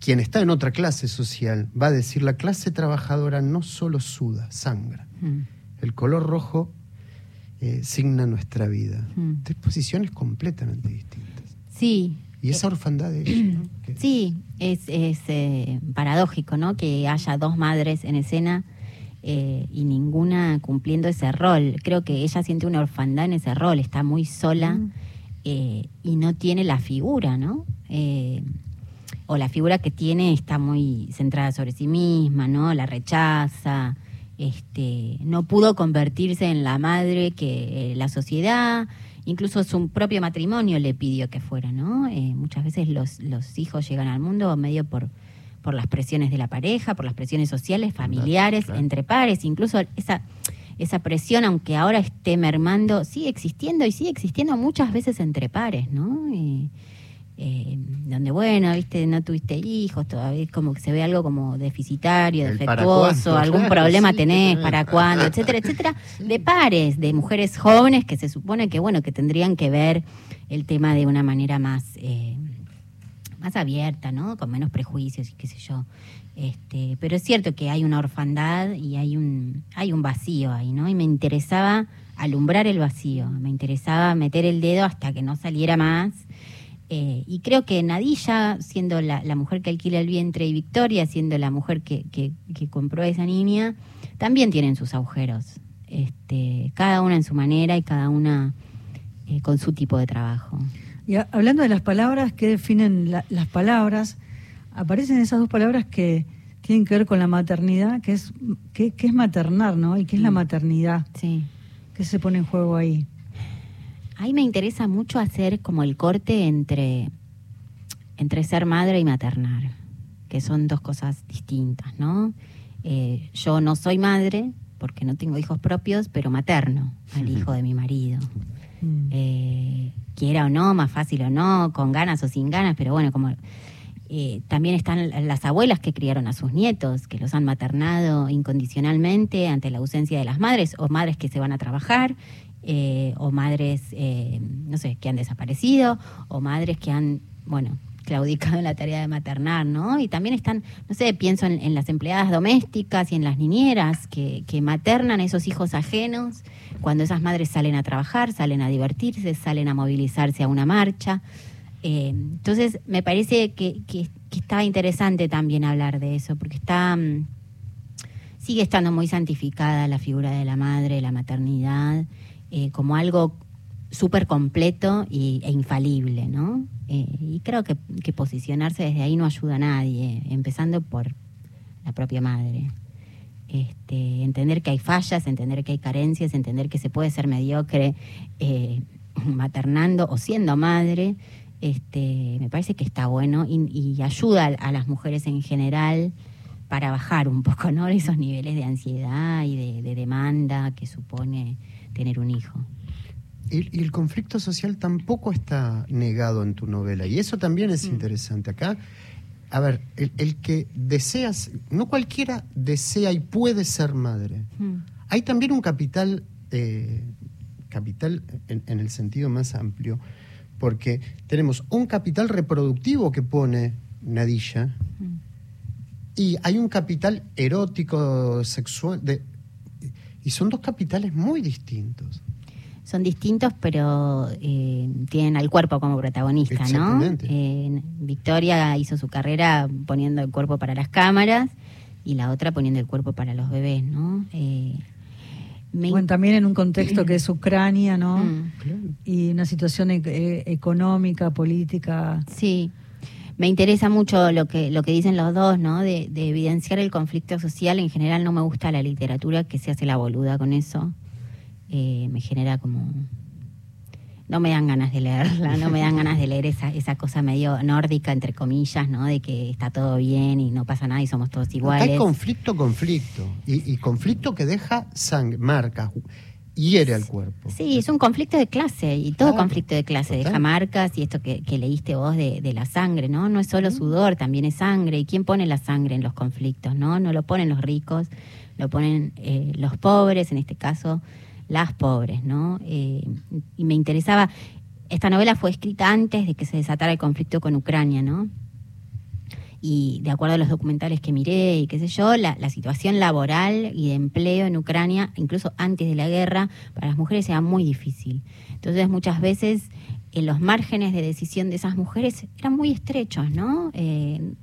quien está en otra clase social, va a decir, la clase trabajadora no solo suda, sangra. Mm. El color rojo eh, signa nuestra vida. Mm. Tres posiciones completamente distintas. Sí. Y esa orfandad de ella, ¿no? Que- Sí, es, es eh, paradójico, ¿no? Que haya dos madres en escena eh, y ninguna cumpliendo ese rol. Creo que ella siente una orfandad en ese rol, está muy sola eh, y no tiene la figura, ¿no? Eh, o la figura que tiene está muy centrada sobre sí misma, ¿no? La rechaza, este, no pudo convertirse en la madre que eh, la sociedad, incluso su propio matrimonio le pidió que fuera, ¿no? Muchas veces los, los hijos llegan al mundo medio por, por las presiones de la pareja, por las presiones sociales, familiares, claro. entre pares, incluso esa, esa presión, aunque ahora esté mermando, sigue existiendo y sigue existiendo muchas veces entre pares, ¿no? Eh, eh, donde, bueno, viste, no tuviste hijos, todavía como que se ve algo como deficitario, El defectuoso, algún claro, problema sí, tenés, tenés. para cuándo, etcétera, etcétera, (laughs) de pares, de mujeres jóvenes que se supone que, bueno, que tendrían que ver el tema de una manera más, eh, más abierta, ¿no? Con menos prejuicios y qué sé yo. Este, pero es cierto que hay una orfandad y hay un, hay un vacío ahí, ¿no? Y me interesaba alumbrar el vacío, me interesaba meter el dedo hasta que no saliera más. Eh, y creo que Nadilla, siendo la, la mujer que alquila el vientre, y Victoria, siendo la mujer que, que, que compró a esa niña, también tienen sus agujeros. Este, cada una en su manera y cada una eh, con su tipo de trabajo. Y a- hablando de las palabras, ¿qué definen la- las palabras? Aparecen esas dos palabras que tienen que ver con la maternidad, que es, que, que es maternar, ¿no? ¿Y qué es la maternidad? Sí. ¿Qué se pone en juego ahí? Ahí me interesa mucho hacer como el corte entre, entre ser madre y maternar, que son dos cosas distintas, ¿no? Eh, yo no soy madre porque no tengo hijos propios, pero materno al (laughs) hijo de mi marido. Eh, quiera o no, más fácil o no, con ganas o sin ganas, pero bueno, como eh, también están las abuelas que criaron a sus nietos, que los han maternado incondicionalmente ante la ausencia de las madres, o madres que se van a trabajar, eh, o madres, eh, no sé, que han desaparecido, o madres que han, bueno, claudicado en la tarea de maternar, ¿no? Y también están, no sé, pienso en, las empleadas domésticas y en las niñeras que, que maternan a esos hijos ajenos cuando esas madres salen a trabajar, salen a divertirse, salen a movilizarse a una marcha. Eh, entonces, me parece que, que, que está interesante también hablar de eso, porque está mm, sigue estando muy santificada la figura de la madre, la maternidad, eh, como algo súper completo y, e infalible, ¿no? Eh, y creo que, que posicionarse desde ahí no ayuda a nadie, empezando por la propia madre. Este, entender que hay fallas, entender que hay carencias, entender que se puede ser mediocre eh, maternando o siendo madre, este, me parece que está bueno y, ayuda a, las mujeres en general para bajar un poco ¿no? (laughs) esos niveles de ansiedad y de demanda que supone tener un hijo. Y, el conflicto social tampoco está negado en tu novela. Y eso también es interesante. Acá, a ver, el, el que deseas, no cualquiera desea y puede ser madre. Hay también un capital, eh, capital en, en el sentido más amplio, porque tenemos un capital reproductivo que pone Nadilla y hay un capital erótico, sexual, de, y son dos capitales muy distintos. Son distintos, pero eh, tienen al cuerpo como protagonista, ¿no? Eh, Victoria hizo su carrera poniendo el cuerpo para las cámaras y la otra poniendo el cuerpo para los bebés, ¿no? Eh, me- Bueno, también en un contexto que es Ucrania, ¿no? Mm. Y una situación e- e- económica, política. Sí, me interesa mucho lo que lo que dicen los dos, ¿no? De, de evidenciar el conflicto social. En general no me gusta la literatura que se hace la boluda con eso. Eh, me genera como no me dan ganas de leerla, no me dan ganas de leer esa esa cosa medio nórdica entre comillas, ¿no? De que está todo bien y no pasa nada y somos todos Acá iguales. hay conflicto, conflicto. Y, y conflicto que deja sangre, marcas, hiere al cuerpo. Sí, es un conflicto de clase y todo Claro, conflicto de clase total. deja marcas y esto que, que leíste vos de, de la sangre, ¿no? No es solo sudor, también es sangre. ¿Y quién pone la sangre en los conflictos, no? No lo ponen los ricos, lo ponen eh, los pobres, en este caso las pobres, ¿no? Eh, y me interesaba, esta novela fue escrita antes de que se desatara el conflicto con Ucrania, ¿no? y de acuerdo a los documentales que miré y qué sé yo, la, situación laboral y de empleo en Ucrania, incluso antes de la guerra, para las mujeres era muy difícil. Entonces muchas veces eh, los márgenes de decisión de esas mujeres eran muy estrechos, ¿no? Eh,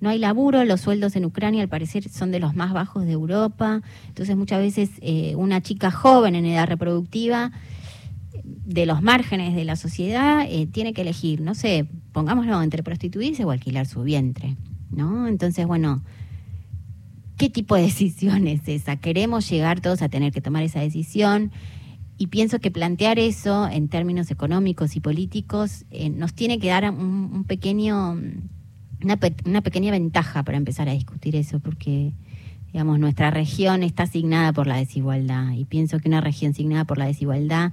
no hay laburo, los sueldos en Ucrania al parecer son de los más bajos de Europa, entonces muchas veces eh, una chica joven en edad reproductiva de los márgenes de la sociedad eh, tiene que elegir, no sé, pongámoslo entre prostituirse o alquilar su vientre, ¿no? Entonces, bueno, ¿qué tipo de (laughs) decisión es esa? ¿Queremos llegar todos a tener que tomar esa decisión? Y pienso que plantear eso en términos económicos y políticos eh, nos tiene que dar un, un pequeño, una, pe- una pequeña ventaja para empezar a discutir eso, porque digamos, nuestra región está asignada por la desigualdad y pienso que una región asignada por la desigualdad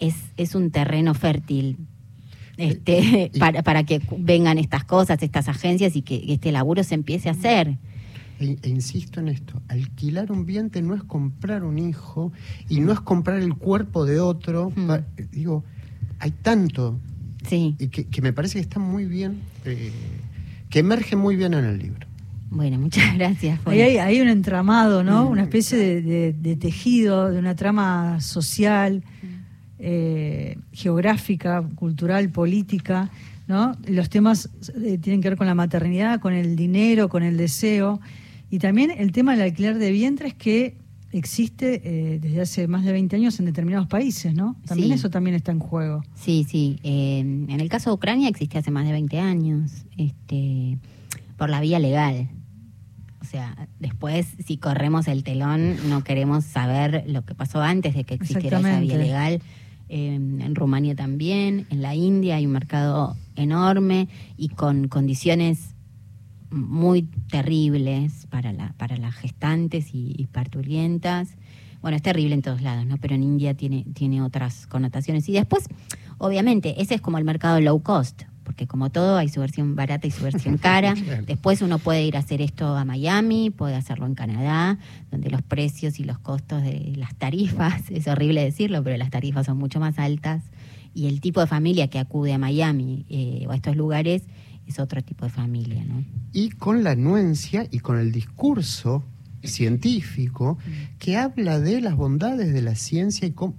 es, es un terreno fértil este, (laughs) para, para que vengan estas cosas, estas agencias y que este laburo se empiece a hacer. E, e insisto en esto, alquilar un vientre no es comprar un hijo y no es comprar el cuerpo de otro. Mm. Digo, hay tanto Sí. Y que, que me parece que está muy bien, eh, que emerge muy bien en el libro. Bueno, muchas (laughs) gracias. Ahí hay, hay un entramado, ¿no? Una especie de, de- de tejido, de una trama social, eh, geográfica, cultural, política, ¿no? Los temas eh, tienen que ver con la maternidad, con el dinero, con el deseo, y también el tema del alquiler de vientres que existe eh, desde hace más de 20 años en determinados países, ¿no? También Sí. eso también está en juego. Sí, sí. eh, en el caso de Ucrania existe hace más de 20 años, este, por la vía legal. O sea, después, si corremos el telón, no queremos saber lo que pasó antes de que existiera esa vía legal. Eh, en Rumania también, en la India hay un mercado enorme y con condiciones muy terribles para, la, para las gestantes y, y parturientas. Bueno, es terrible en todos lados, ¿no? Pero en India tiene, tiene otras connotaciones. Y después, obviamente, ese es como el mercado low cost, porque como todo hay su versión barata y su versión (laughs) cara. Después uno puede ir a hacer esto a Miami, puede hacerlo en Canadá, donde los precios y los costos de las tarifas, (laughs) es horrible decirlo, pero las tarifas son mucho más altas. Y el tipo de familia que acude a Miami eh, o a estos lugares es otro tipo de familia, ¿no? y con la anuencia y con el discurso científico que habla de las bondades de la ciencia y cómo,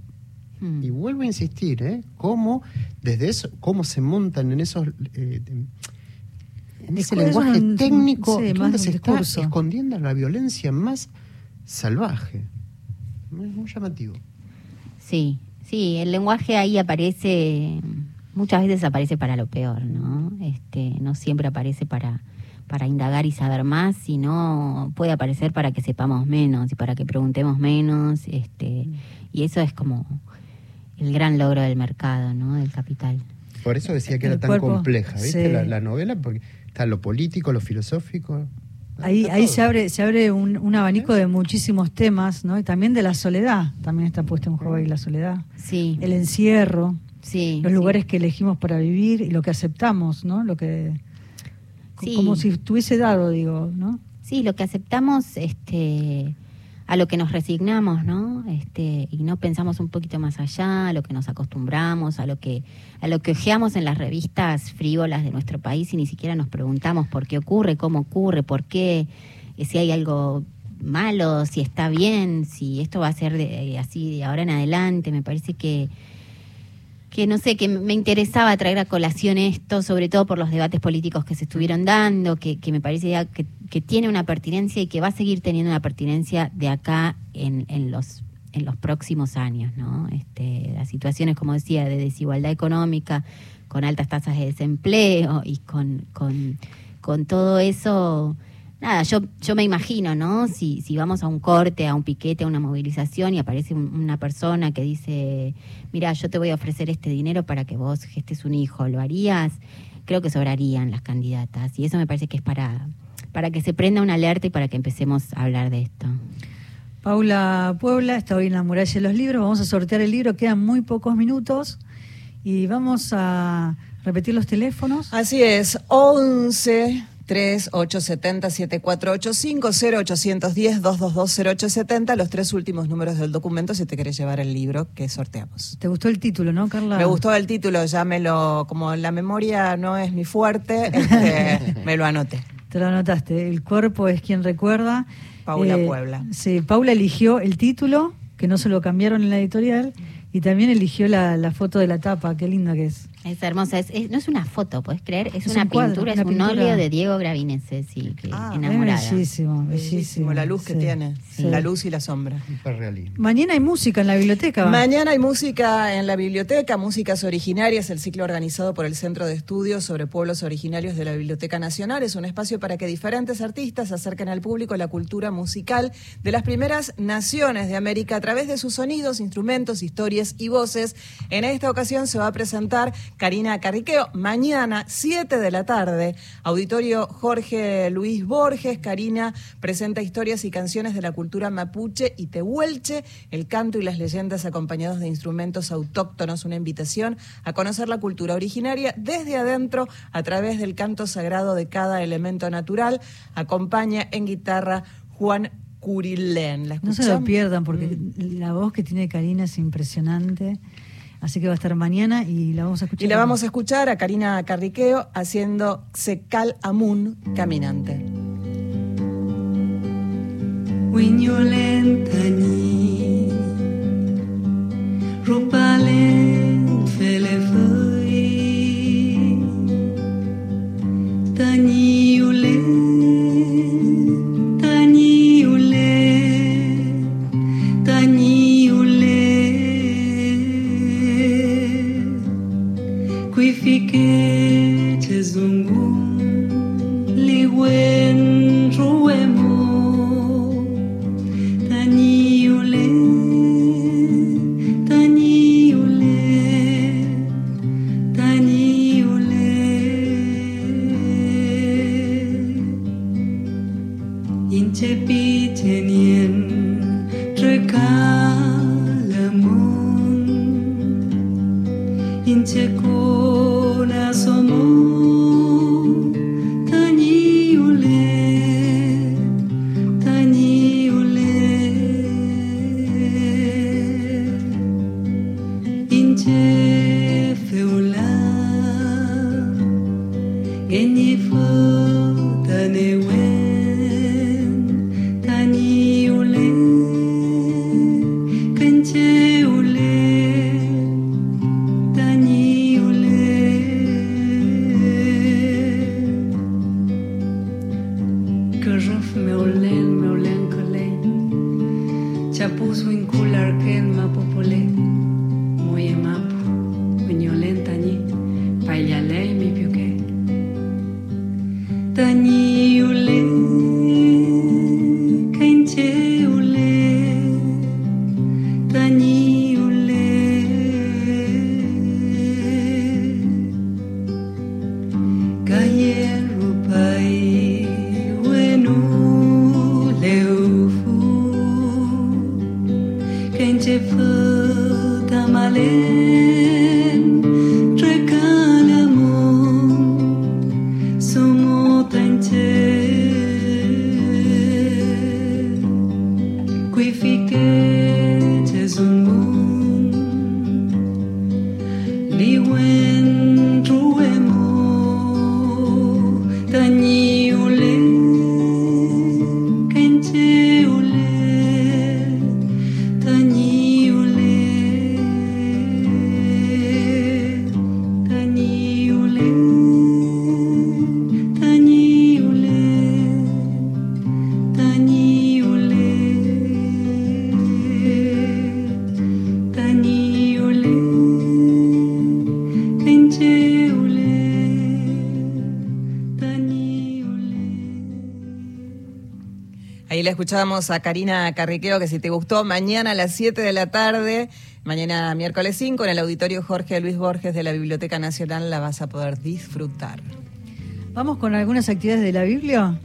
y vuelvo a insistir, ¿eh? cómo desde eso, cómo se montan en esos eh, en ese Es lenguaje un- técnico sí, donde se está escondiendo la violencia más salvaje. Es muy llamativo. Sí, sí, el lenguaje ahí aparece, muchas veces aparece para lo peor, ¿no? Este, no siempre aparece para, para indagar y saber más, sino puede aparecer para que sepamos menos y para que preguntemos menos, este, y eso es como el gran logro del mercado, ¿no? Del capital. Por eso decía que era tan cuerpo, compleja, ¿viste? sí. La, la novela, porque está lo político, lo filosófico. Ahí, ahí se abre, se abre un, un abanico de muchísimos temas, ¿no? Y también de la soledad, también está puesto en juego ahí la soledad. Sí. El encierro, sí, los sí. lugares que elegimos para vivir y lo que aceptamos, ¿no? Lo que Sí. como si estuviese dado, digo, ¿no? Sí, lo que aceptamos, este, a lo que nos resignamos, ¿no? Este, y no pensamos un poquito más allá, a lo que nos acostumbramos, a lo que, a lo que ojeamos en las revistas frívolas de nuestro país y ni siquiera nos preguntamos por qué ocurre, cómo ocurre, por qué, eh, si hay algo malo, si está bien, si esto va a ser de- eh, así de ahora en adelante. Me parece que que no sé, que me interesaba traer a colación esto, sobre todo por los debates políticos que se estuvieron dando, que, que me parece que, que tiene una pertinencia y que va a seguir teniendo una pertinencia de acá en, en los en los próximos años, ¿no? Este, las situaciones, como decía, de desigualdad económica, con altas tasas de desempleo y con, con, con todo eso, nada, yo, yo me imagino, ¿no? Si, si vamos a un corte, a un piquete, a una movilización y aparece un- una persona que dice, mira, yo te voy a ofrecer este dinero para que vos gestes un hijo, ¿lo harías? Creo que sobrarían las candidatas y eso me parece que es para, para que se prenda una alerta y para que empecemos a hablar de esto. Paula Puebla está hoy en la muralla de los libros. Vamos a sortear el libro, quedan muy pocos minutos y vamos a repetir los teléfonos. Así es, 11 3870 7485 0810 222 0870 los tres últimos números del documento si te querés llevar el libro que sorteamos. ¿Te gustó el título, no, Carla? Me gustó el título, ya me lo, como la memoria no es mi fuerte, este, (laughs) me lo anoté. Te lo anotaste. El cuerpo es quien recuerda. Paula Puebla. Sí, Paula eligió el título, que no se lo cambiaron en la editorial, y también eligió la, la foto de la tapa. Qué linda que es. Es hermosa, es, es- no es una foto, ¿puedes creer? Es, Es una un cuadro, pintura, una es un pintura. óleo de Diego Gravinese, sí, que enamorada. Es bellísimo, bellísimo. la luz que Sí, tiene, sí. la luz y la sombra. Mañana hay música en la biblioteca. ¿va? Mañana hay música en la biblioteca, Músicas Originarias, el ciclo organizado por el Centro de Estudios sobre Pueblos Originarios de la Biblioteca Nacional. Es un espacio para que diferentes artistas acerquen al público la cultura musical de las primeras naciones de América a través de sus sonidos, instrumentos, historias y voces. En esta ocasión se va a presentar Karina Carriqueo, mañana, 7 de la tarde, Auditorio Jorge Luis Borges. Karina presenta historias y canciones de la cultura mapuche y tehuelche, el canto y las leyendas acompañados de instrumentos autóctonos, una invitación a conocer la cultura originaria desde adentro a través del canto sagrado de cada elemento natural. Acompaña en guitarra Juan Curilén. ¿La No se lo pierdan porque la voz que tiene Karina es impresionante. Así que va a estar mañana y la vamos a escuchar. Y la vamos a escuchar a Karina Carriqueo haciendo Secal Amun Caminante. Tani fiquei te zungu um escuchábamos a Karina Carriqueo, que si te gustó, mañana a las 7 de la tarde, mañana miércoles 5, en el auditorio Jorge Luis Borges de la Biblioteca Nacional, la vas a poder disfrutar. Vamos con algunas actividades de la Biblia.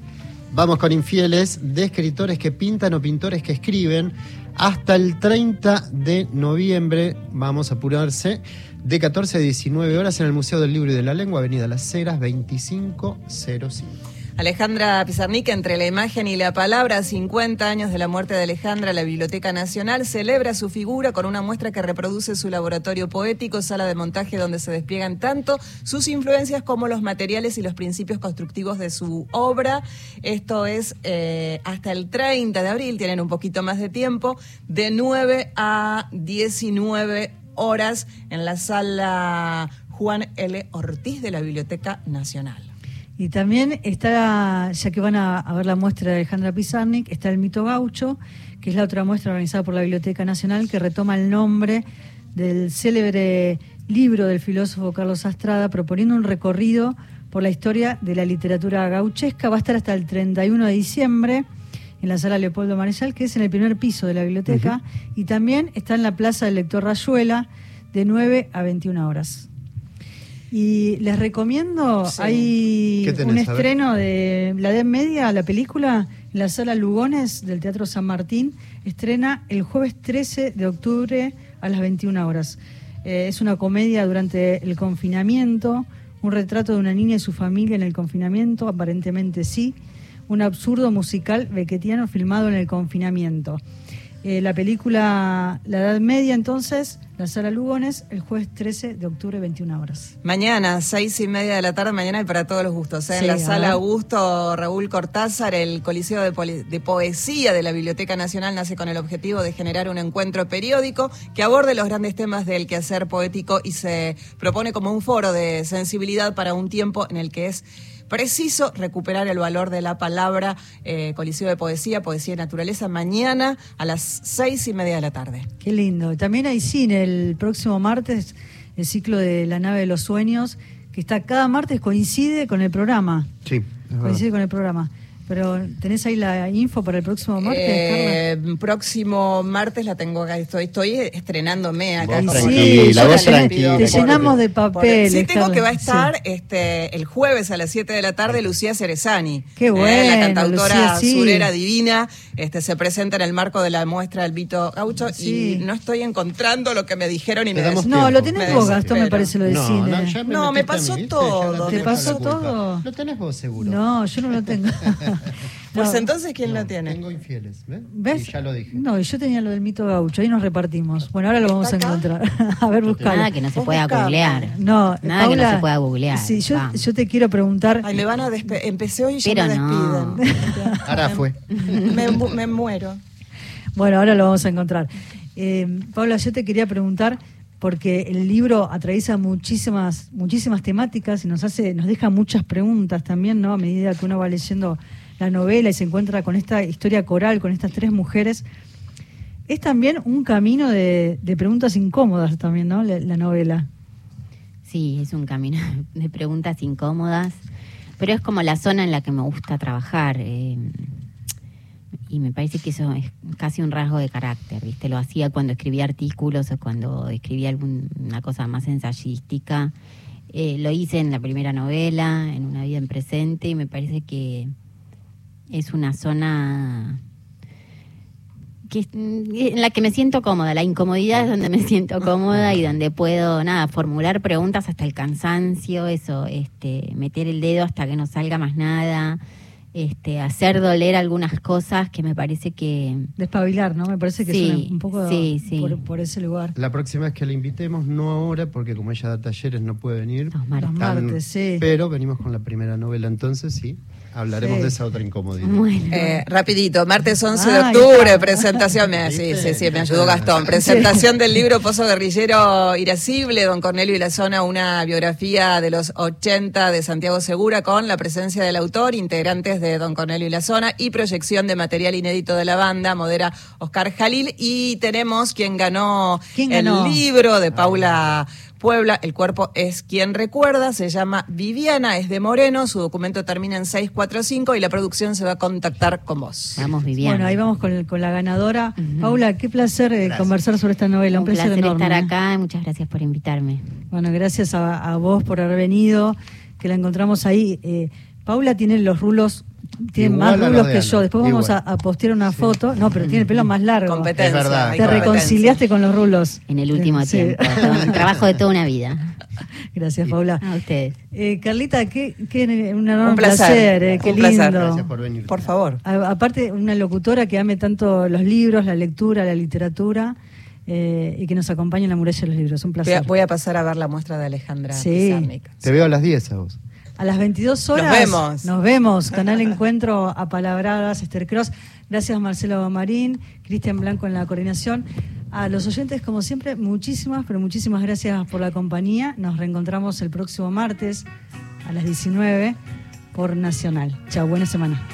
Vamos con infieles de escritores que pintan o pintores que escriben. Hasta el 30 de noviembre, vamos a apurarse, de 14 a 19 horas en el Museo del Libro y de la Lengua, Avenida Las Heras, 2505. Alejandra Pizarnik, entre la imagen y la palabra, 50 años de la muerte de Alejandra, la Biblioteca Nacional celebra su figura con una muestra que reproduce su laboratorio poético, sala de montaje donde se despliegan tanto sus influencias como los materiales y los principios constructivos de su obra. Esto es eh, hasta el 30 de abril, tienen un poquito más de tiempo, de 9 a 19 horas en la sala Juan L. Ortiz de la Biblioteca Nacional. Y también está, ya que van a, a ver la muestra de Alejandra Pizarnik, está el mito gaucho, que es la otra muestra organizada por la Biblioteca Nacional, que retoma el nombre del célebre libro del filósofo Carlos Astrada, proponiendo un recorrido por la historia de la literatura gauchesca. Va a estar hasta el 31 de diciembre en la sala Leopoldo Marechal, que es en el primer piso de la biblioteca, y también está en la Plaza del Lector Rayuela, de 9 a 21 horas. Y les recomiendo, Sí. hay un estreno de La Edad Media, la película, en la sala Lugones del Teatro San Martín, estrena el jueves 13 de octubre a las 21 horas. Eh, es una comedia durante el confinamiento, un retrato de una niña y su familia en el confinamiento, aparentemente sí, un absurdo musical bequetiano filmado en el confinamiento. Eh, la película La Edad Media, entonces, la sala Lugones, el jueves 13 de octubre, 21 horas. Mañana, seis y media de la tarde, mañana y para todos los gustos. ¿eh? Sí, en la a sala. Augusto Raúl Cortázar, el Coliseo de, de Poesía de la Biblioteca Nacional nace con el objetivo de generar un encuentro periódico que aborde los grandes temas del quehacer poético y se propone como un foro de sensibilidad para un tiempo en el que es preciso recuperar el valor de la palabra. eh, Coliseo de Poesía, Poesía y Naturaleza, mañana a las seis y media de la tarde. Qué lindo. También hay cine el próximo martes, el ciclo de La nave de los sueños, que está cada martes, coincide con el programa. Sí. Coincide con el programa. Pero tenés ahí la info para el próximo martes, Eh, próximo martes la tengo acá. Estoy, estoy estrenándome acá. Vos vos la pido tranquila. Te llenamos de papeles. Sí, tengo Carla. que va a estar Sí. este el jueves a las 7 de la tarde Lucía Cerezani. Qué Eh, bueno, la cantautora Lucía, sí. surera divina. Este, se presenta en el marco de la muestra del Vito Gaucho Sí. y no estoy encontrando lo que me dijeron y me des- No, lo me tenés vos, Gastón, me parece lo de No, cine. no, ya me No, me pasó todo. ¿Te pasó todo? Lo tenés vos seguro. No, yo no lo tengo. (laughs) Pues No. entonces, ¿quién lo tiene? Tengo infieles, ¿ves? ¿Ves? Y ya lo dije. No, y yo tenía lo del mito gaucho, ahí nos repartimos. Bueno, ahora lo vamos a encontrar. (laughs) a ver, buscalo. Nada que no se pueda googlear. No, Nada que no se pueda googlear. Sí, yo, yo te quiero preguntar. Ay, me van a despedir. Empecé hoy y ya Pero me no. despiden. (laughs) Ahora fue. me muero. Bueno, ahora lo vamos a encontrar. Eh, Paula, yo te quería preguntar, porque el libro atraviesa muchísimas, muchísimas temáticas y nos hace, nos deja muchas preguntas también, ¿no? A medida que uno va leyendo la novela y se encuentra con esta historia coral, con estas tres mujeres. Es también un camino de, preguntas incómodas también, ¿no? La, la novela. Sí, es un camino (laughs) de preguntas incómodas, pero es como la zona en la que me gusta trabajar. eh, y me parece que eso es casi un rasgo de carácter, ¿viste? Lo hacía cuando escribía artículos o cuando escribía alguna cosa más ensayística. Eh, lo hice en la primera novela, en Una vida en presente, y me parece que es una zona que, en la que me siento cómoda. La incomodidad es donde me siento cómoda y donde puedo, nada, formular preguntas hasta el cansancio, eso, este, meter el dedo hasta que no salga más nada, este, hacer doler algunas cosas que me parece que... Despabilar, ¿no? Me parece que Sí, es un poco sí, sí. Por, por ese lugar. La próxima vez que la invitemos, no ahora, porque como ella da talleres no puede venir. Los martes. Los martes, sí. Pero venimos con la primera novela, entonces sí, hablaremos Sí. de esa otra incomodidad. Bueno. Eh, rapidito, martes 11 de octubre, presentación, me- sí, sí, sí, me ayudó Gastón, Sí. presentación del libro Pozo Guerrillero Irascible, Don Cornelio y la Zona, una biografía de los 80 de Santiago Segura con la presencia del autor, integrantes de Don Cornelio y la Zona y proyección de material inédito de la banda, modera Oscar Jalil y tenemos quien ganó, ¿Quién el ganó? libro de Paula Puebla, el cuerpo es quien recuerda, se llama Viviana, es de Moreno, su documento termina en 645 y la producción se va a contactar con vos. Vamos, Viviana. Bueno, ahí vamos con, con la ganadora. Paula, qué placer eh, conversar sobre esta novela. Un, un placer, enorme. estar acá y muchas gracias por invitarme. Bueno, gracias a, a vos por haber venido, que la encontramos ahí. Eh, Paula tiene los rulos, tiene más rulos que yo. Después vamos a, postear una foto. No, pero tiene el pelo más largo. Competencia. Es verdad. Te reconciliaste con los rulos. En el último Sí. tiempo. un trabajo de toda una vida. (laughs) Gracias, Paula. A ustedes. Eh, Carlita, qué, qué un enorme Un placer. placer, eh, qué Un placer. lindo. Gracias por venir. Por favor. A- aparte, una locutora que ame tanto los libros, la lectura, la literatura eh, y que nos acompañe en la muralla de los libros. Un Voy a, placer. voy a pasar a ver la muestra de Alejandra Sí. Pizarnik. Te veo a las 10 a vos. A las 22 horas. Nos vemos. Nos vemos. Canal Encuentro a Palabradas, Esther Cross. Gracias, Marcelo Marín, Cristian Blanco en la coordinación. A los oyentes, como siempre, muchísimas, pero muchísimas gracias por la compañía. Nos reencontramos el próximo martes a las 19 por Nacional. Chao, buena semana.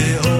Nadie